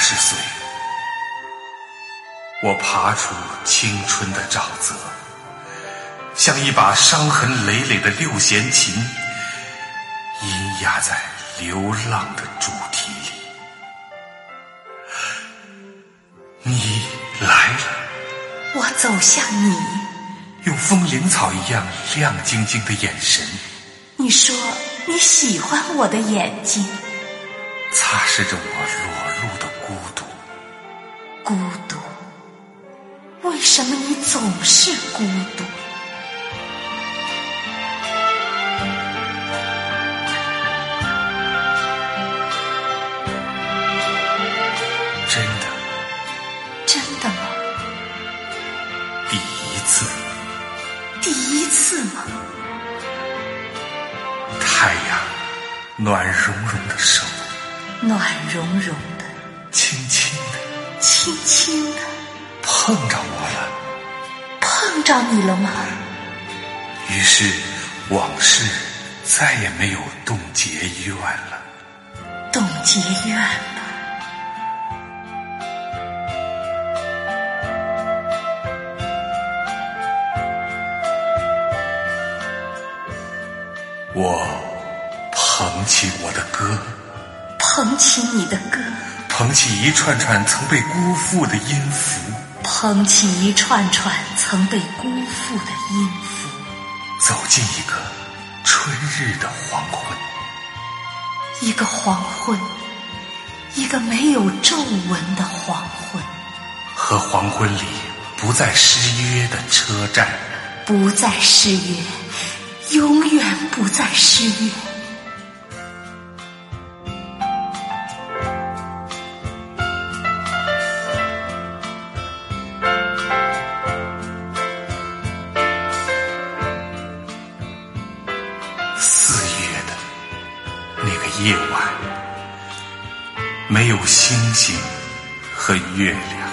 二十岁，我爬出青春的沼泽，像一把伤痕累累的六弦琴，音压在流浪的主题里。你来了，我走向你，用风铃草一样亮晶晶的眼神，你说你喜欢我的眼睛，擦拭着我裸露的孤独。孤独，为什么你总是孤独？真的，真的吗？第一次，第一次吗？太阳暖融融的手，暖融融的，轻轻的轻轻的碰着我了。碰着你了吗？于是往事再也没有冻结怨了。冻结怨了。我捧起我的歌，捧起你的歌，捧起一串串曾被辜负的音符，捧起一串串曾被辜负的音符，走进一个春日的黄昏。一个黄昏，一个没有皱纹的黄昏，和黄昏里不再失约的车站，不再失约，永远不再失约。夜晚，没有星星和月亮，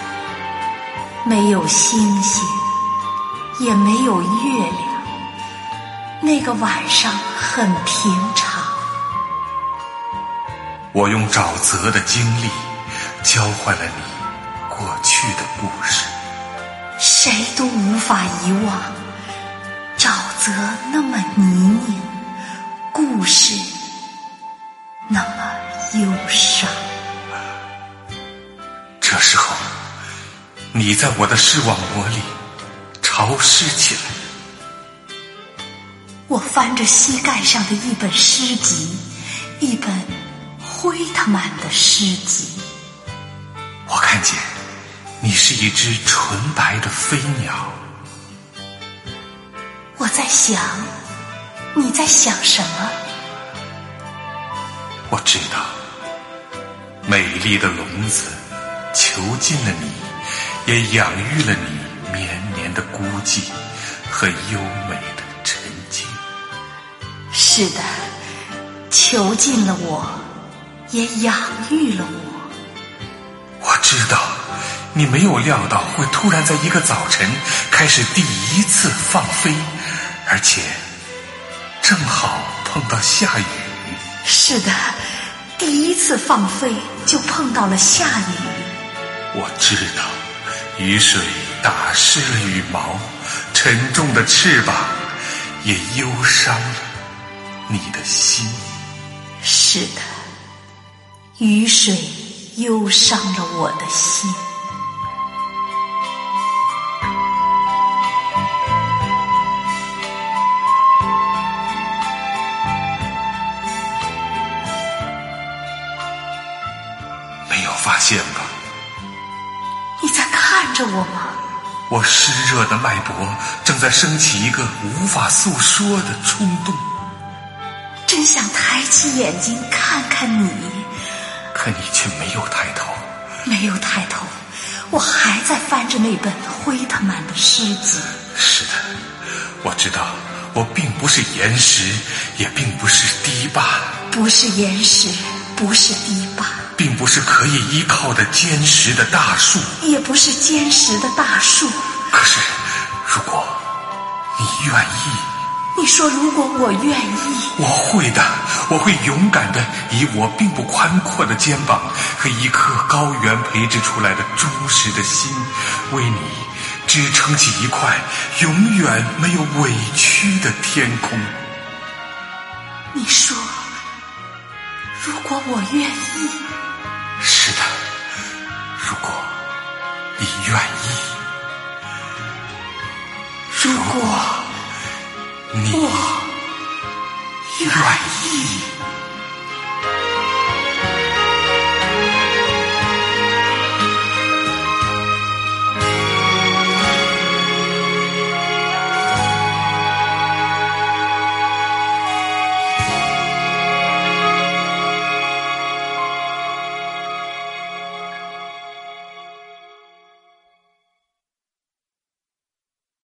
没有星星，也没有月亮。那个晚上很平常，我用沼泽的经历交换了你过去的故事。谁都无法遗忘。沼泽那么泥泞，故事这时候，你在我的视网膜里潮湿起来。我翻着膝盖上的一本诗集，一本灰特曼的诗集。我看见你是一只纯白的飞鸟，我在想，你在想什么？我知道，美丽的笼子囚禁了你，也养育了你绵绵的孤寂和优美的沉静。是的，囚禁了我，也养育了我。我知道，你没有料到会突然在一个早晨开始第一次放飞，而且正好碰到下雨。是的，第一次放飞就碰到了下雨。我知道，雨水打湿了羽毛，沉重的翅膀也忧伤了你的心。是的，雨水忧伤了我的心。没有发现吧？你在看着我吗？我湿热的脉搏正在升起一个无法诉说的冲动，真想抬起眼睛看看你，可你却没有抬头。没有抬头，我还在翻着那本灰特曼的诗集。是的，我知道，我并不是岩石，也并不是堤坝，不是岩石，不是堤坝，并不是可以依靠的坚实的大树。也不是坚实的大树。可是，如果你愿意，你说如果我愿意，我会的，我会勇敢的，以我并不宽阔的肩膀和一颗高原培植出来的忠实的心，为你支撑起一块永远没有委屈的天空。你说，如果我愿意，是的，如果你愿意，如果你愿意。